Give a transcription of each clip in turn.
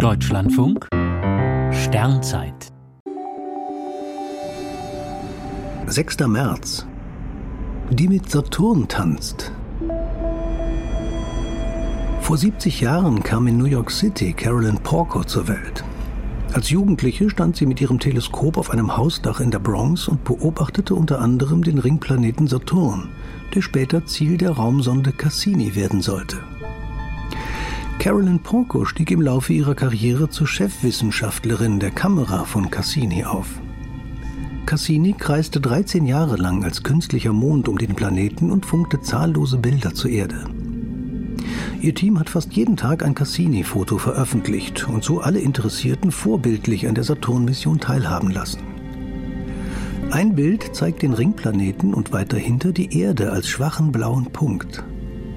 Deutschlandfunk Sternzeit 6. März Die mit Saturn tanzt. Vor 70 Jahren kam in New York City Carolyn Porco zur Welt. Als Jugendliche stand sie mit ihrem Teleskop auf einem Hausdach in der Bronx und beobachtete unter anderem den Ringplaneten Saturn, der später Ziel der Raumsonde Cassini werden sollte. Carolyn Porco stieg im Laufe ihrer Karriere zur Chefwissenschaftlerin der Kamera von Cassini auf. Cassini kreiste 13 Jahre lang als künstlicher Mond um den Planeten und funkte zahllose Bilder zur Erde. Ihr Team hat fast jeden Tag ein Cassini-Foto veröffentlicht und so alle Interessierten vorbildlich an der Saturn-Mission teilhaben lassen. Ein Bild zeigt den Ringplaneten und weiter hinter die Erde als schwachen blauen Punkt.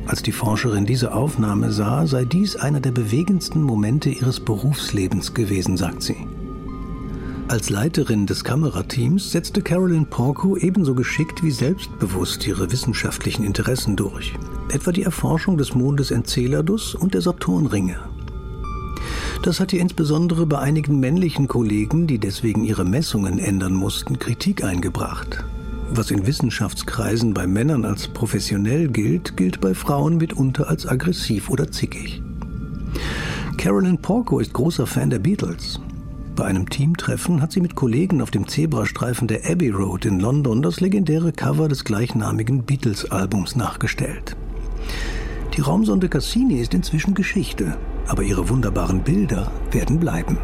Als die Forscherin diese Aufnahme sah, sei dies einer der bewegendsten Momente ihres Berufslebens gewesen, sagt sie. Als Leiterin des Kamerateams setzte Carolyn Porco ebenso geschickt wie selbstbewusst ihre wissenschaftlichen Interessen durch, etwa die Erforschung des Mondes Enceladus und der Saturnringe. Das hat ihr insbesondere bei einigen männlichen Kollegen, die deswegen ihre Messungen ändern mussten, Kritik eingebracht. Was in Wissenschaftskreisen bei Männern als professionell gilt, gilt bei Frauen mitunter als aggressiv oder zickig. Carolyn Porco ist großer Fan der Beatles. Bei einem Teamtreffen hat sie mit Kollegen auf dem Zebrastreifen der Abbey Road in London das legendäre Cover des gleichnamigen Beatles-Albums nachgestellt. Die Raumsonde Cassini ist inzwischen Geschichte, aber ihre wunderbaren Bilder werden bleiben.